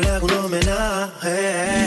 le hago un homenaje.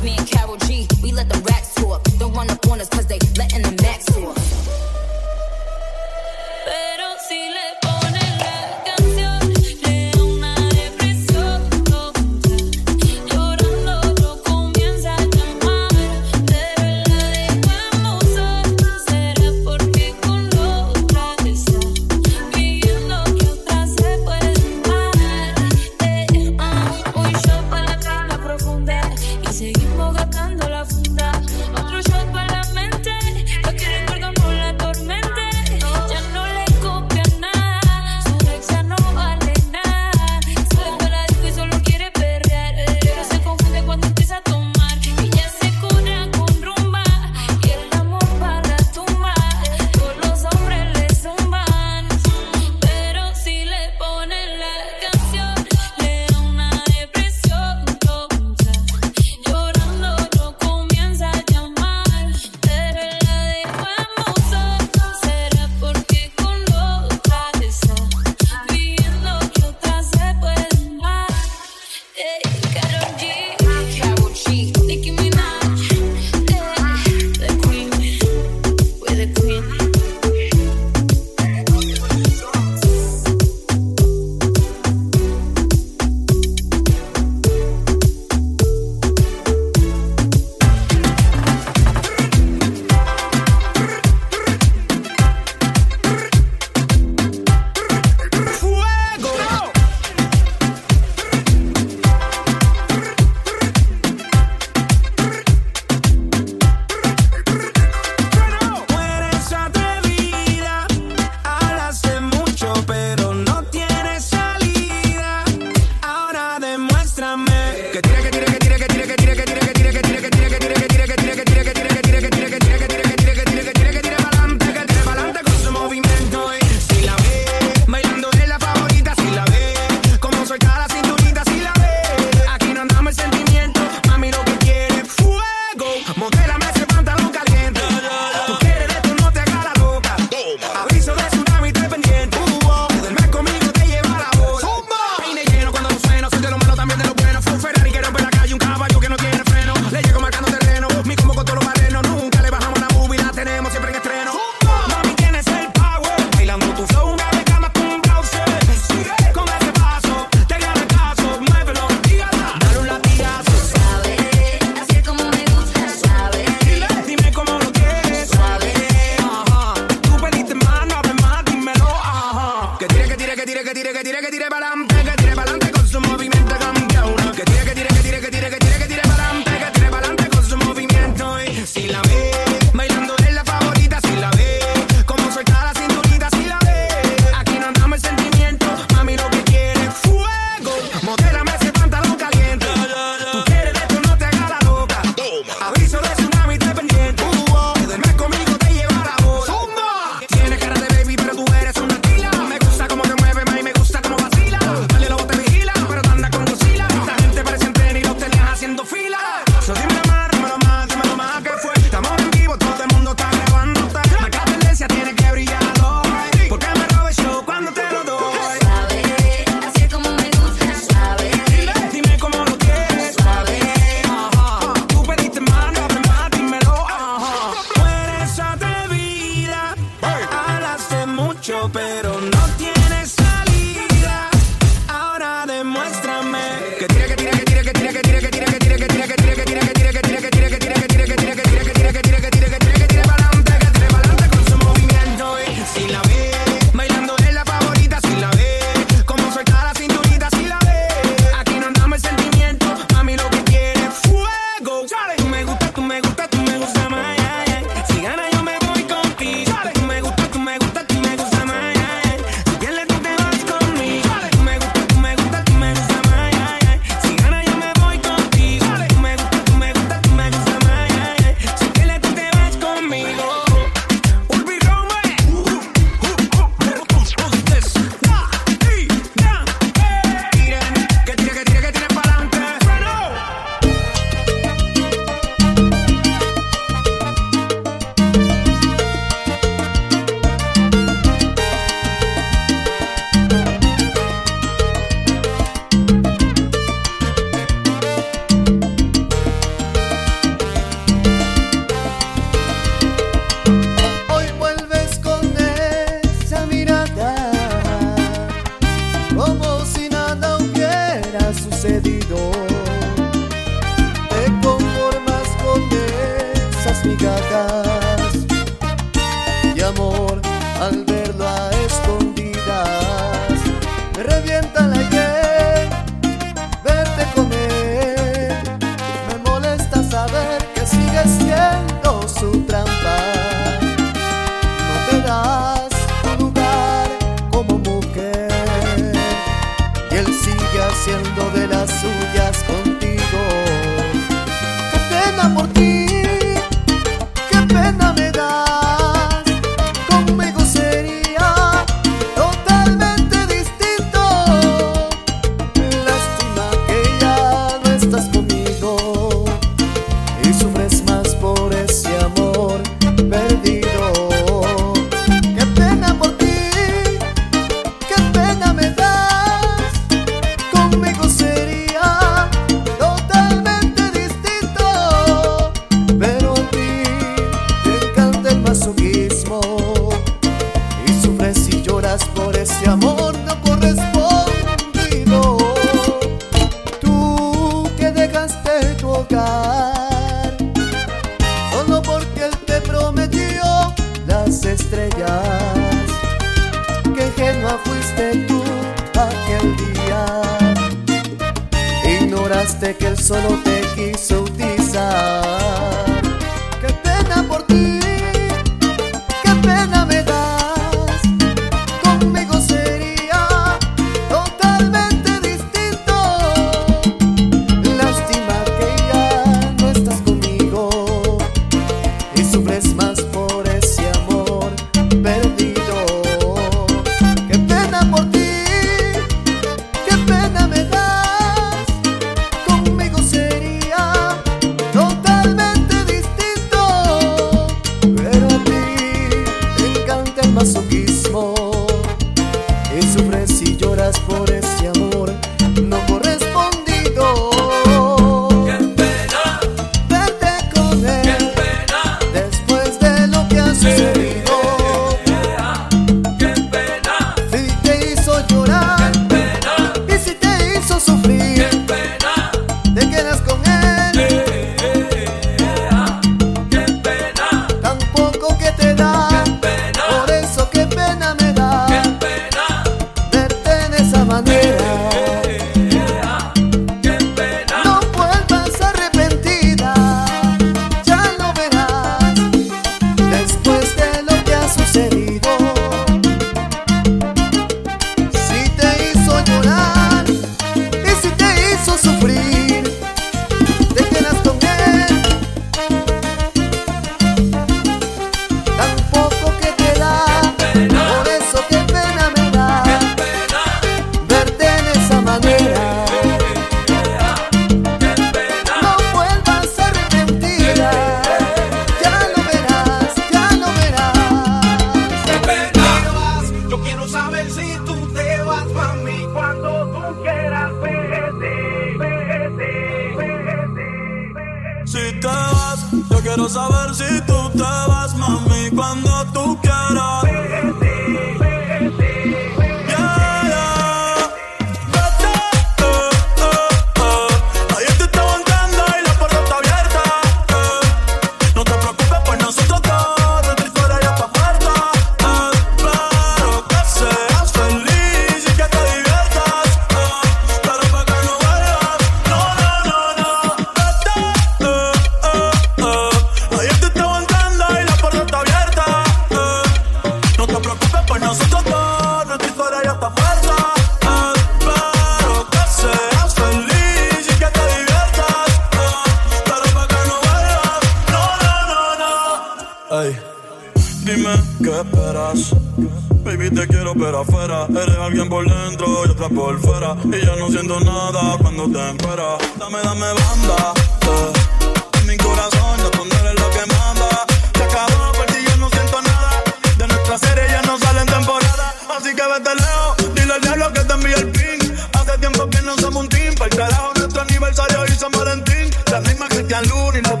pero afuera. Eres alguien por dentro y otra por fuera. Y ya no siento nada cuando te esperas. Dame, dame banda. Eh. En mi corazón ya tú no eres lo que manda. Se acabó, perdí, yo no siento nada. De nuestra serie ya no salen temporada. Así que vete lejos, dile al diablo que te envíe el pin. Hace tiempo que no somos un team. Para el carajo, nuestro aniversario y San Valentín. La misma Cristian Luna y los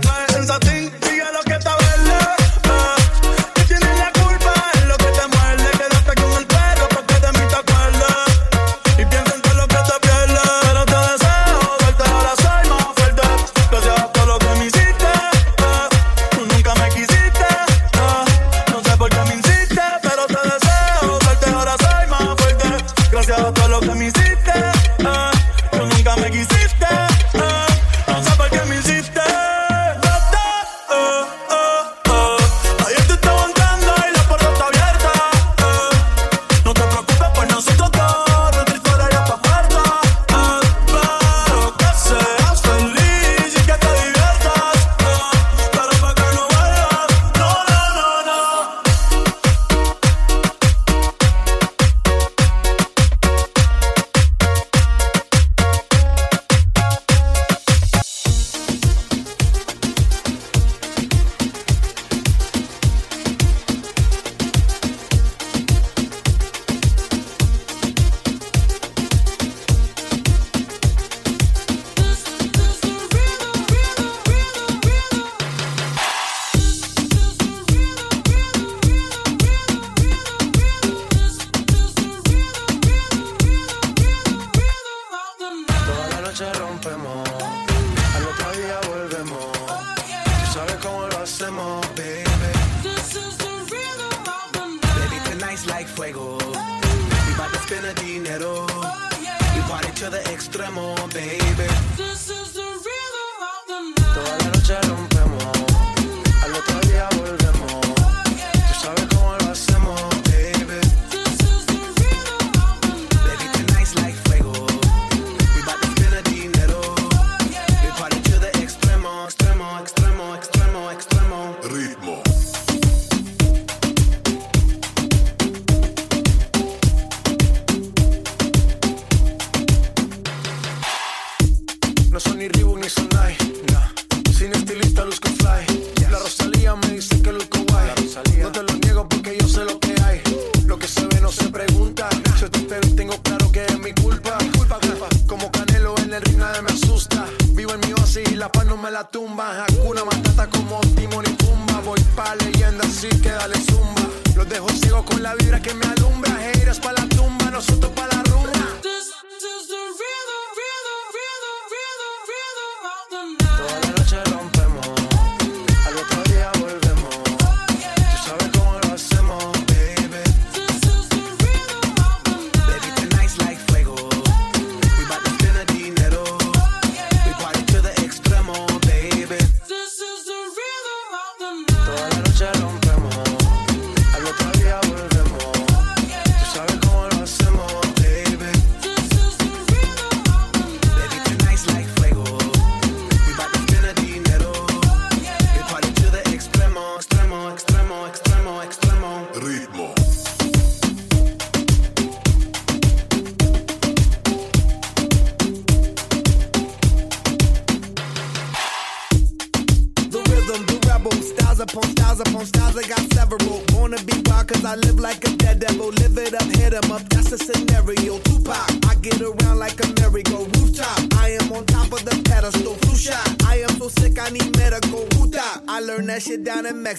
vibra que me alumbra, heiras pa' la tumba, nosotros pa' la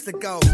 to go.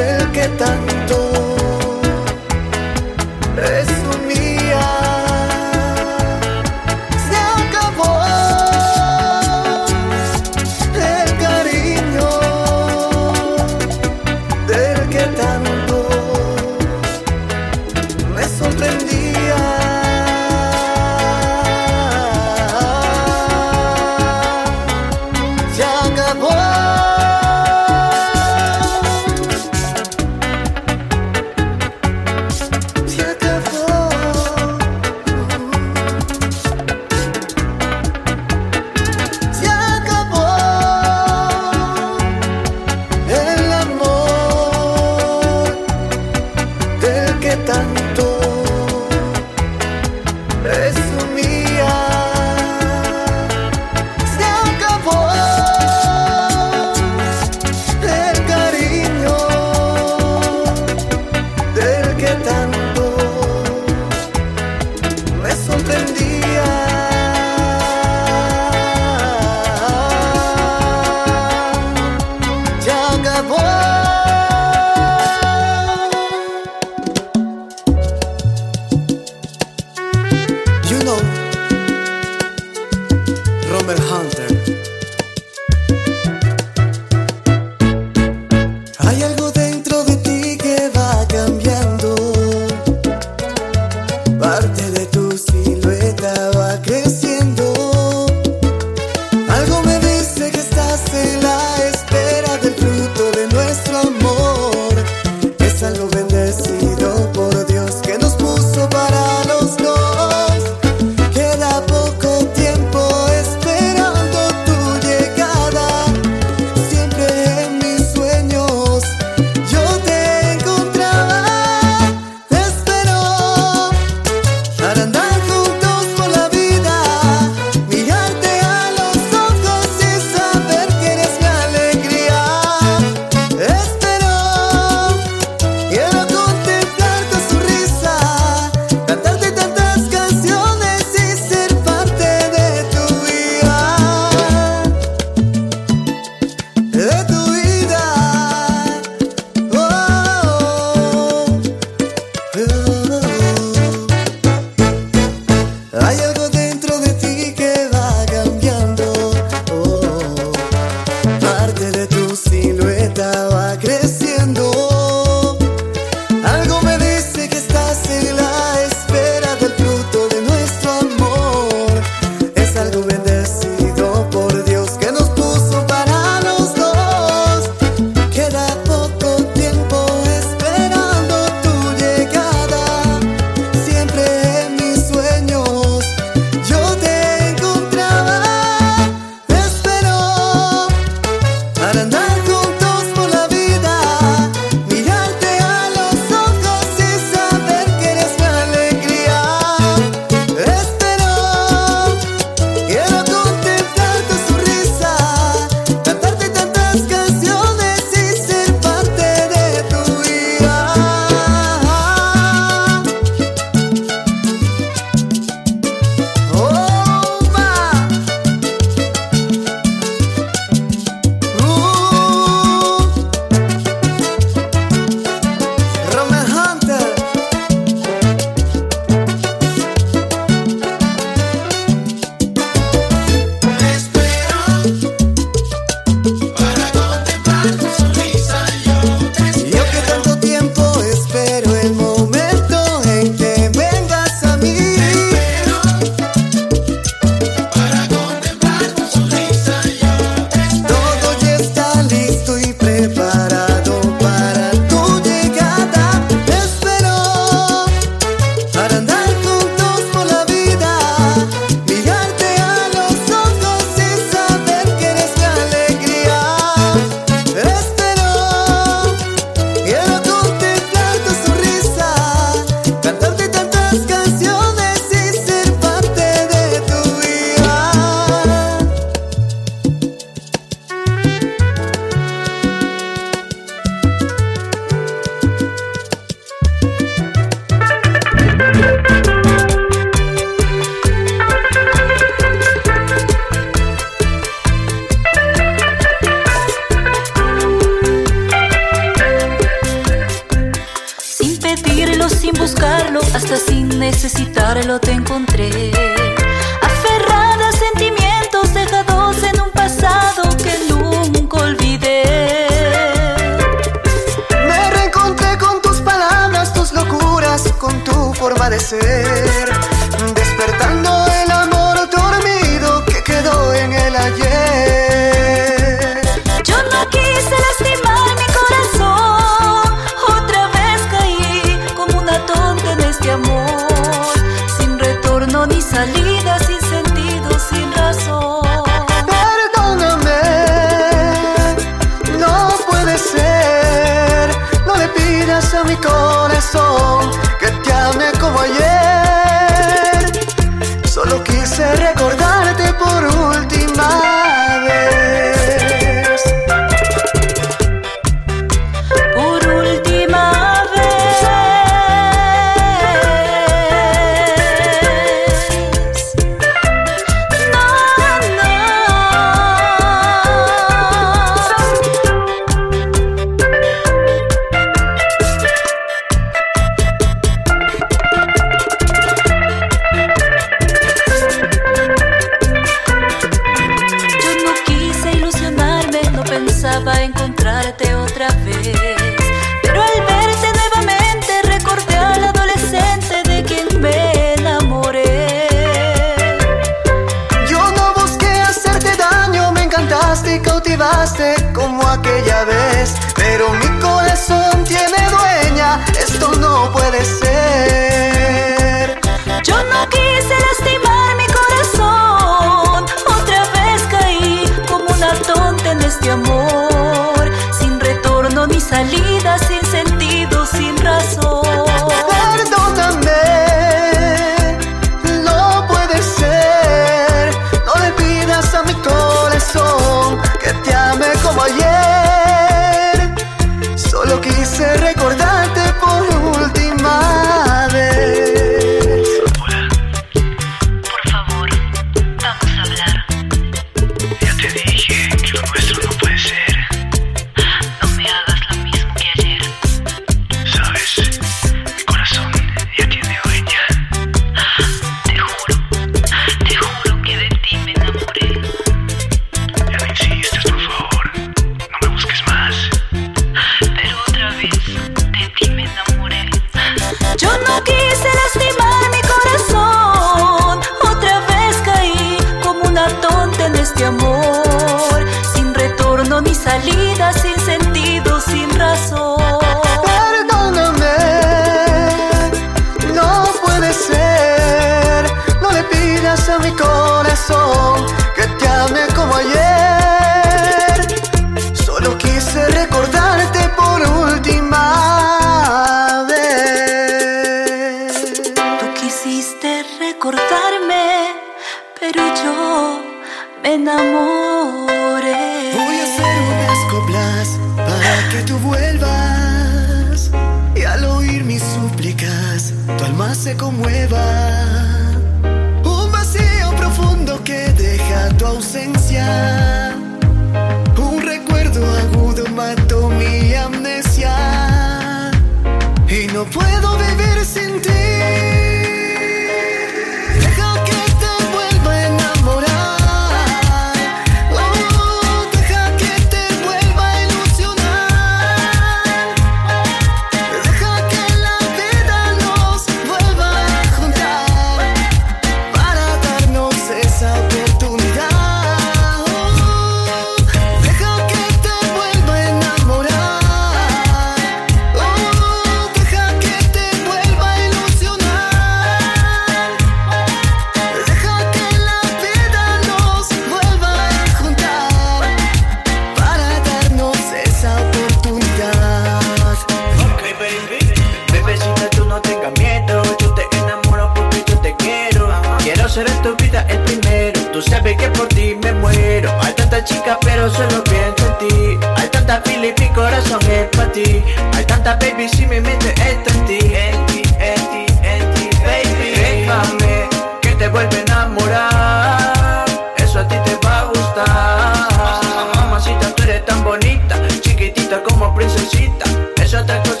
conocer en tu vida el primero. Tú sabes que por ti me muero. Hay tanta chica pero solo pienso en ti. Hay tanta fila y mi corazón es para ti. Hay tanta baby si mi mente está en ti. En ti, en ti, en ti, baby. Déjame que te vuelva a enamorar. Eso a ti te va a gustar. Mamacita, tú eres tan bonita. Chiquitita como princesita. Es otra cosa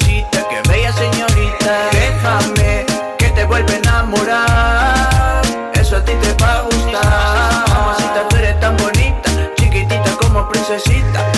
vocecita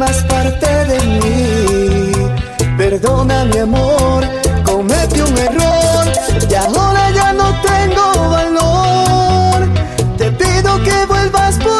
formas parte de mí. Perdona mi amor, cometí un error y ahora ya no tengo valor. Te pido que vuelvas por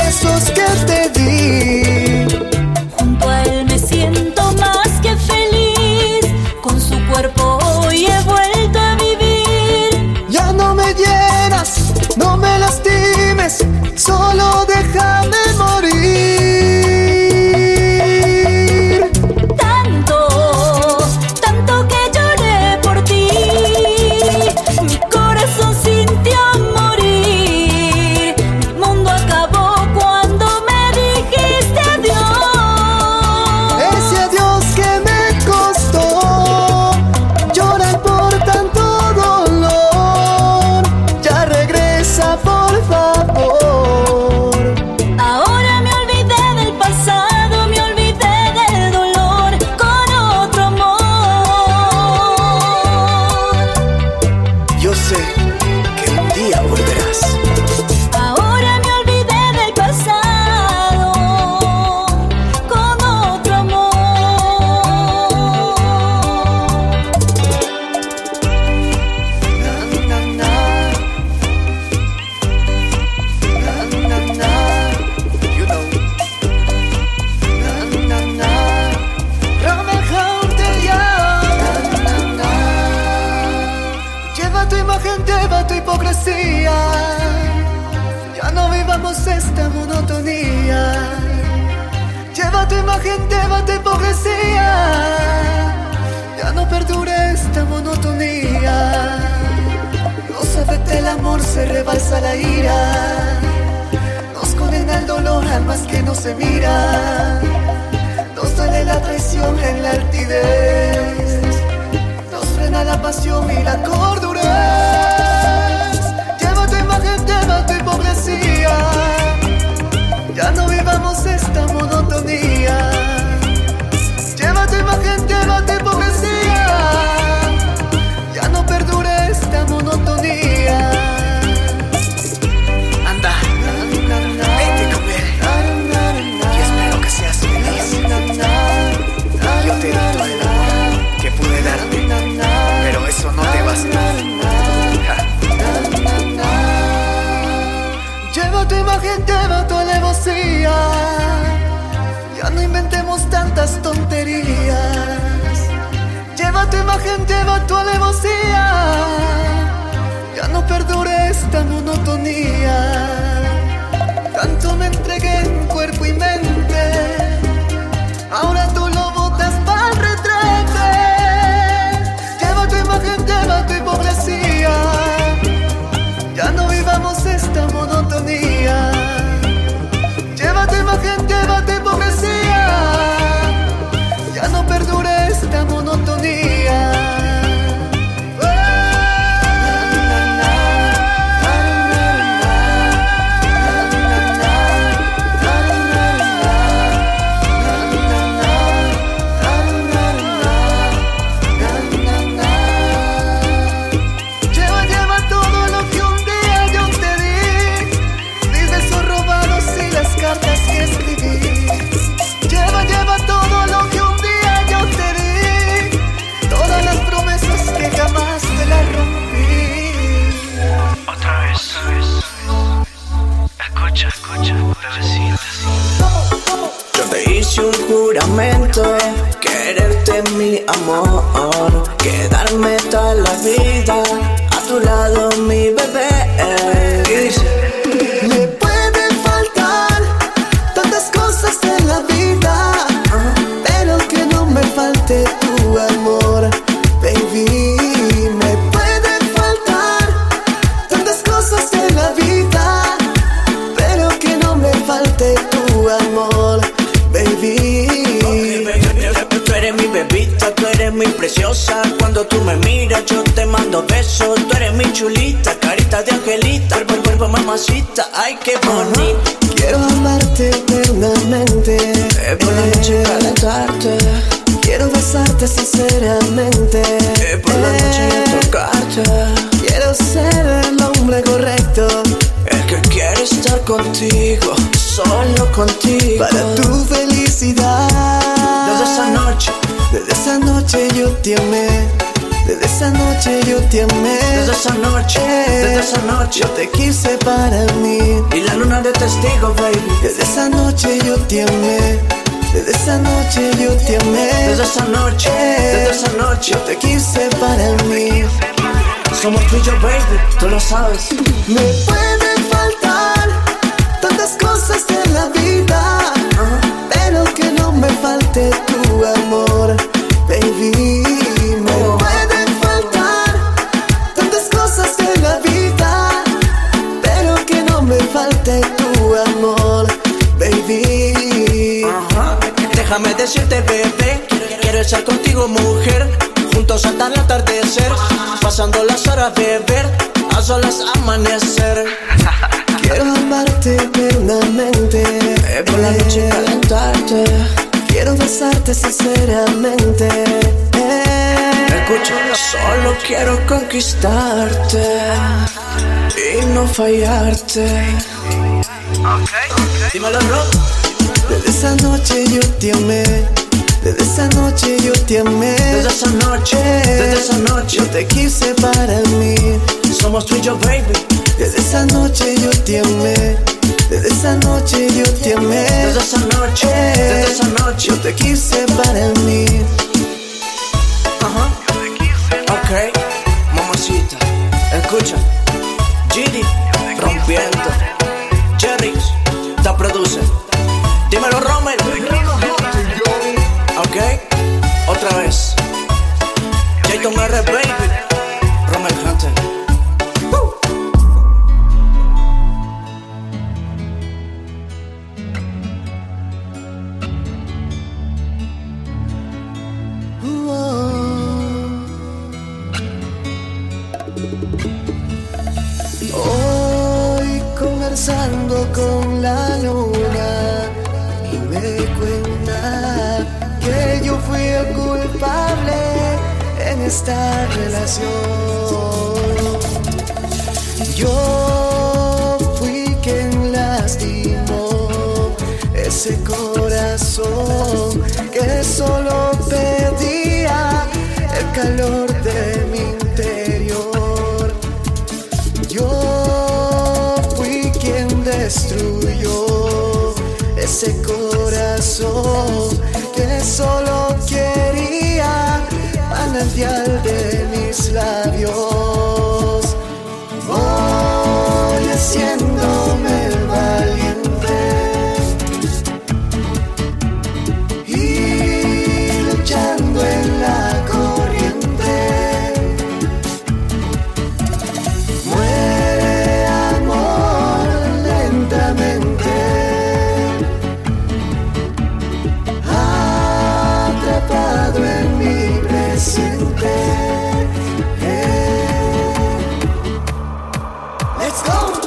La ira. Nos condena el dolor, almas que no se miran. Nos duele la traición en la altidez. Nos frena la pasión y la cordura. Lleva tu imagen, lleva tu hipocresía. Ya no vivamos esta monotonía. Lleva tu imagen, lleva lleva tu alevosía. Ya no inventemos tantas tonterías. Lleva tu imagen, lleva tu alevosía. Ya no perdure esta monotonía. Tanto me entregué en cuerpo y mente. Ahora tú lo botas para retrete. Lleva tu imagen, lleva tu hipocresía. Ya no vivamos esta monotonía. Amor, quedarme toda la vida a tu lado mi bebé. Cuando tú me miras, yo te mando besos. Tú eres mi chulita, carita de angelita. Cuerpo, cuerpo, mamacita, ay, qué bonita. Quiero amarte eternamente. Por la noche calentarte. Quiero besarte sinceramente. Por la noche tocarte. Quiero ser el hombre correcto. El que quiere estar contigo, solo contigo. Para tu felicidad. Desde esa noche, yo te amé. Desde esa noche yo te amé. desde esa noche, desde esa noche. Yo te quise para mí. Y la luna de testigo, baby. Desde esa noche yo te amé. Desde esa noche yo te amé. Desde esa noche, desde esa noche. Yo te quise para mí. Somos tú y yo, baby, tú lo sabes. Me pueden falte tu amor, baby. Me pueden faltar tantas cosas en la vida, pero que no me falte tu amor, baby. Ajá. Déjame decirte, bebé, quiero estar contigo, mujer. Juntos hasta el atardecer, pasando las horas, beber, a solas amanecer. Quiero amarte eternamente, por la noche calentarte. Quiero besarte sinceramente. Escucha, solo quiero conquistarte y no fallarte. Dímelo, bro. Desde esa noche yo te amé. Desde esa noche yo te amé. Desde esa noche, desde esa noche. Yo te quise para mí. Somos tú y yo, baby. Desde esa noche yo te amé. Desde esa noche yo te amé. Desde esa noche, desde esa noche yo te quise para mí. Ajá. Uh -huh. Ok, mamacita, escucha. Gini, rompiendo. Jerry, te produce. Dímelo, Rommel. Ok, otra vez. Jayton R. Baby. esta relación. Yo fui quien lastimó ese corazón que solo pedía el calor. especial de mis labios. let's go.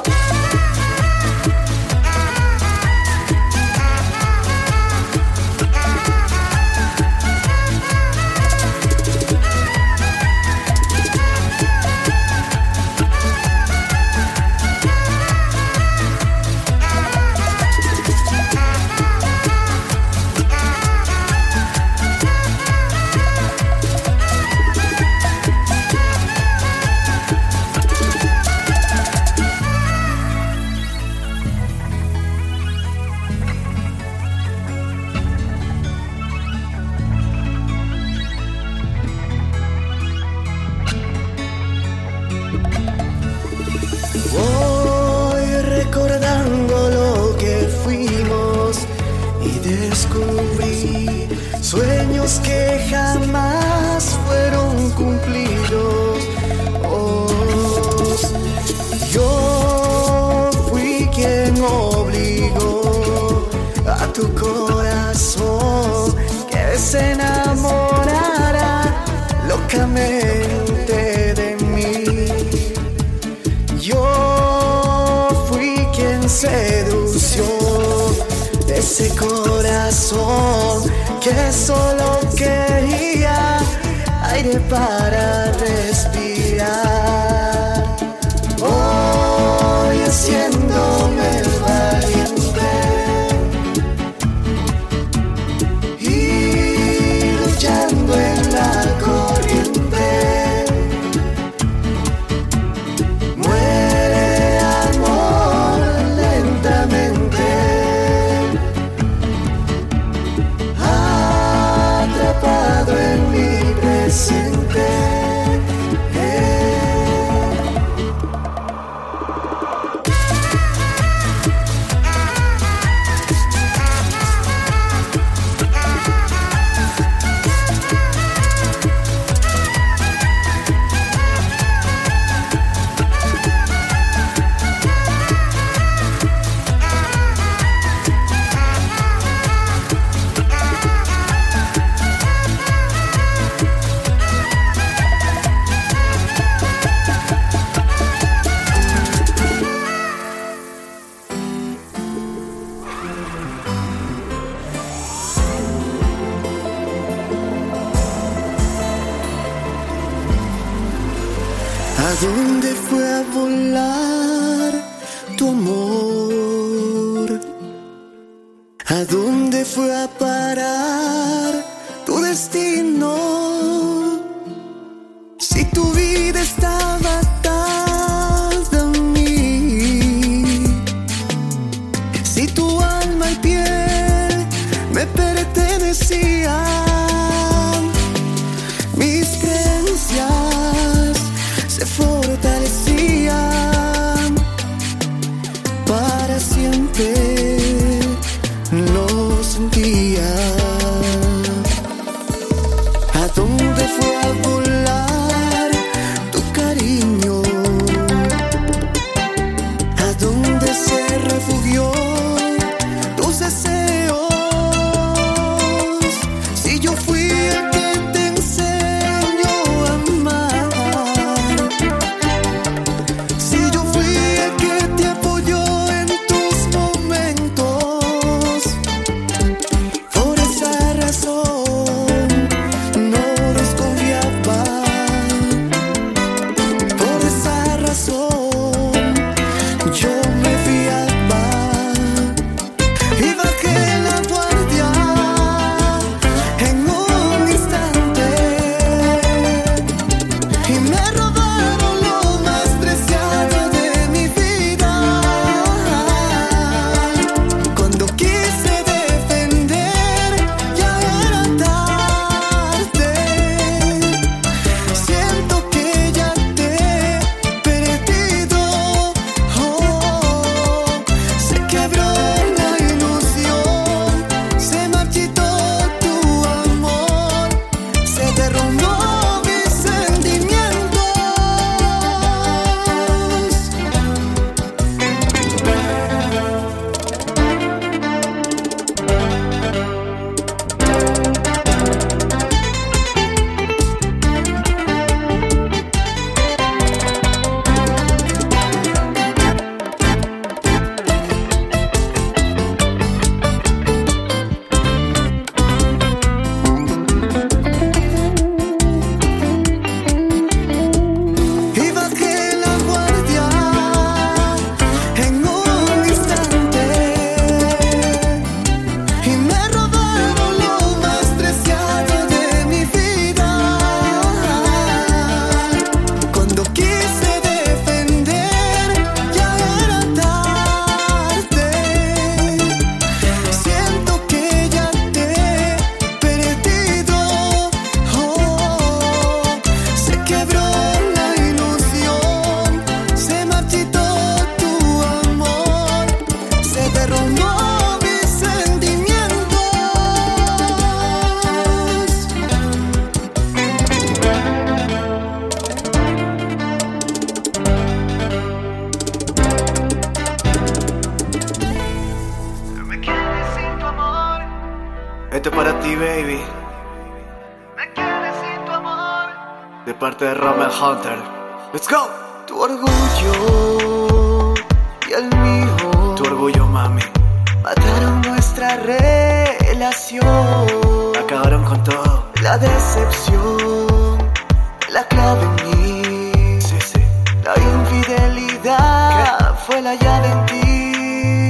amarte, no sentía.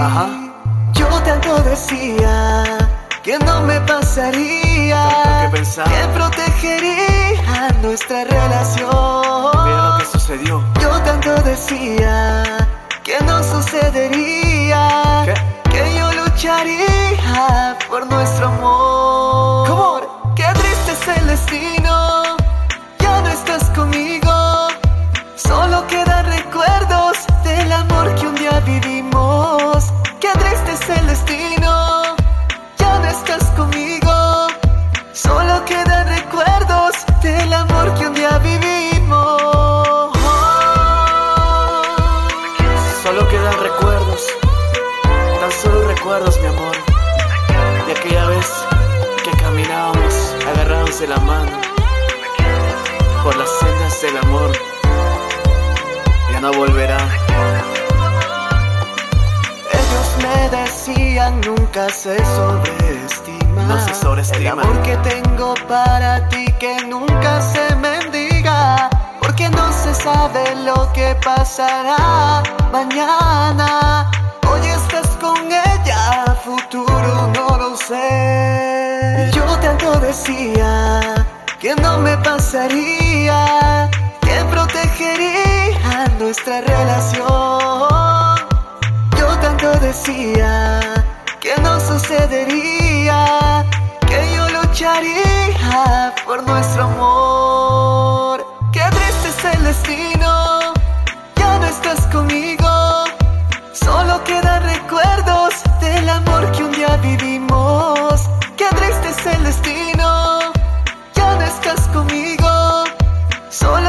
Ajá. Yo tanto decía que no me pasaría. Que protegería nuestra relación. Mira lo que sucedió. Yo tanto decía que no sucedería. ¿Qué? Que yo lucharía por nuestro amor. ¿Cómo? Qué triste es el destino. Ya no estás conmigo. Solo quedan recuerdos de la mano. Por las sendas del amor. Ya no volverá. Ellos me decían nunca se sobreestima. No se sobreestima. El amor que tengo para ti que nunca se mendiga. Porque no se sabe lo que pasará mañana. Hoy estás con ella, futuro no lo sé. Yo tanto decía que no me pasaría, que protegería nuestra relación. Yo tanto decía que no sucedería, que yo lucharía por nuestro amor. Qué triste es el destino, ya no estás conmigo. Solo quedan recuerdos del amor que un día vivimos.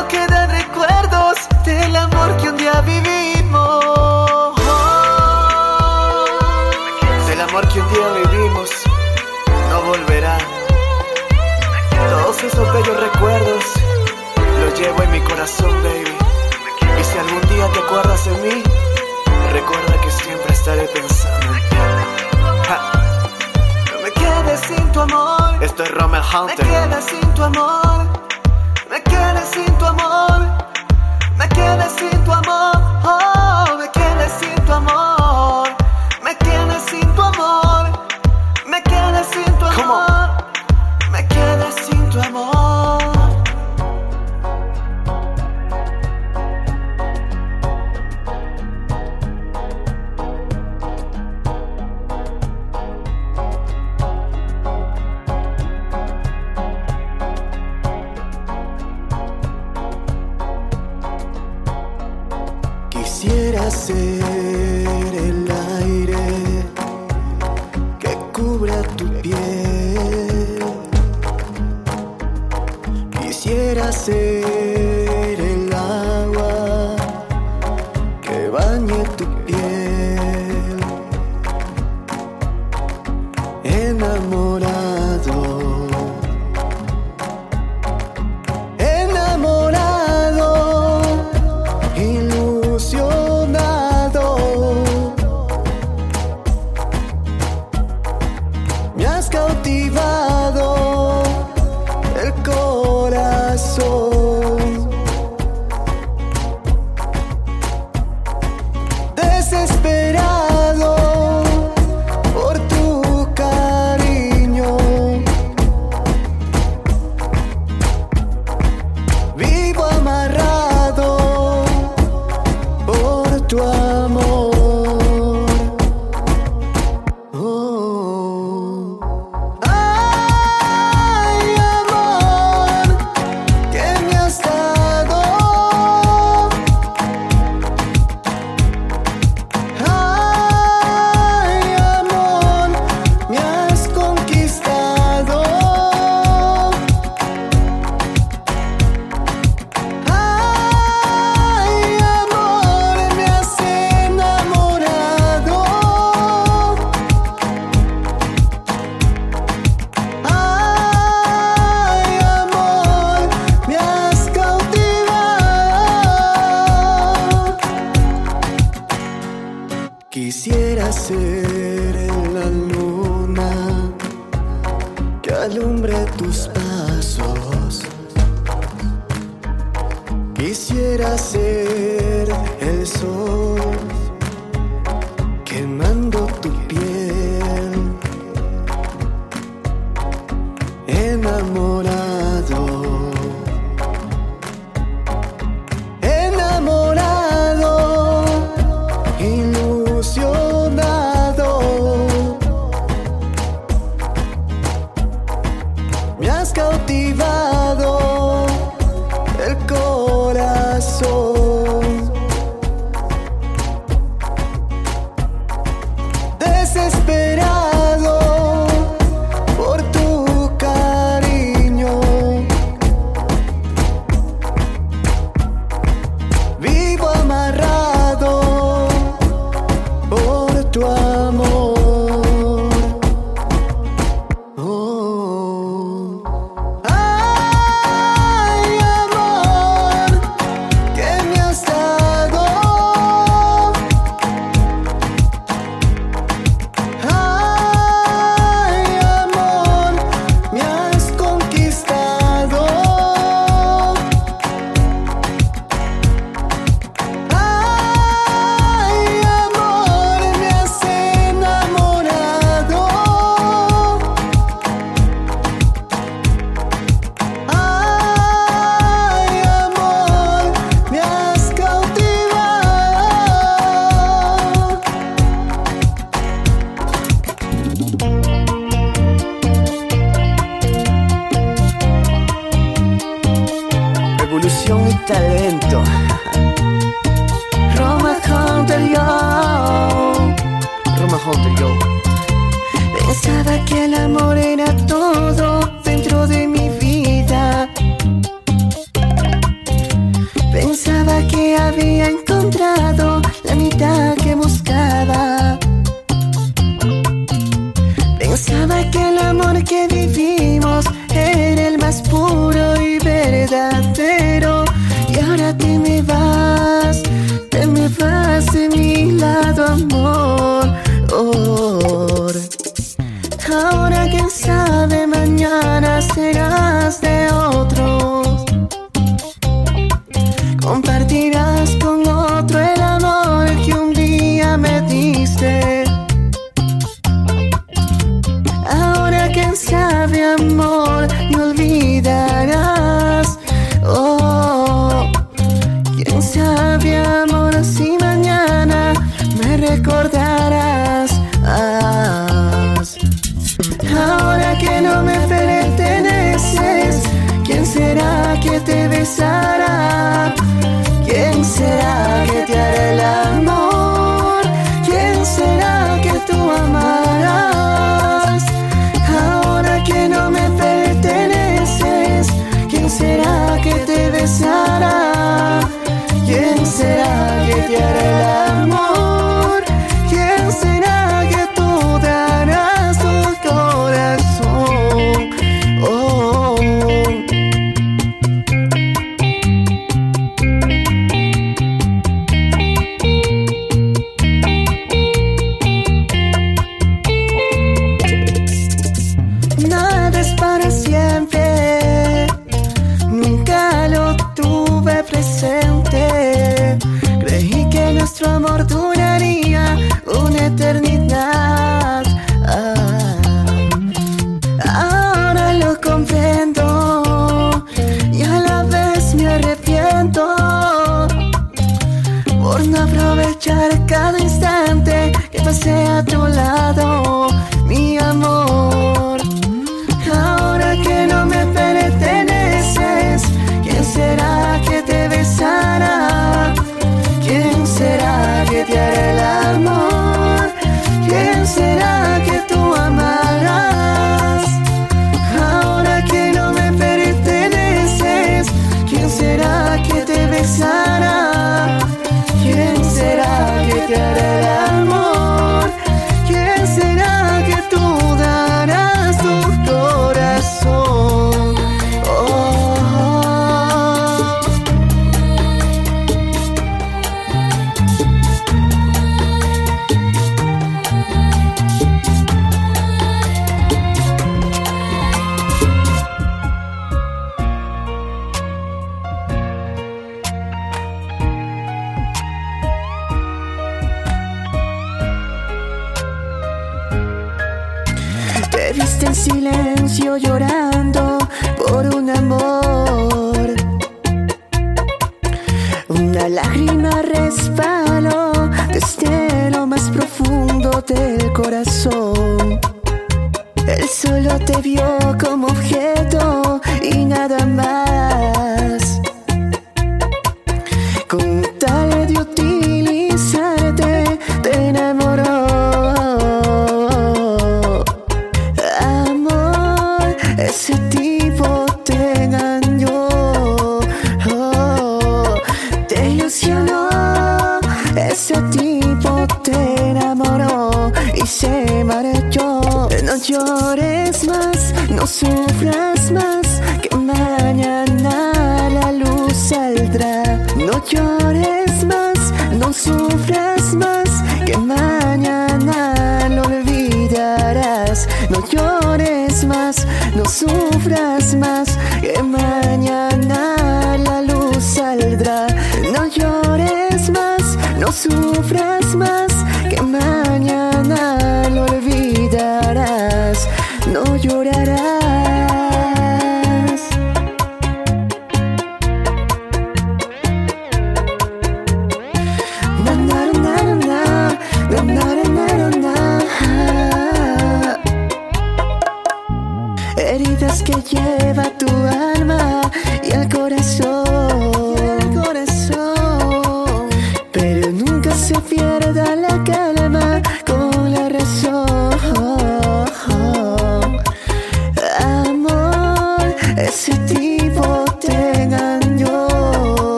Solo quedan recuerdos del amor que un día vivimos. Del amor que un día vivimos. No volverá. Todos esos bellos recuerdos los llevo en mi corazón, baby. Y si algún día te acuerdas de mí, recuerda que siempre estaré pensando en ti. Ja. No me quedes sin tu amor. Esto es Roman Me Hunter. quedes sin tu amor. Me quedes sin tu amor. Me quedes sin tu amor. Oh, me quedes sin tu amor. Me quedes sin tu amor. Ser el aire que cubra tu piel. Quisiera ser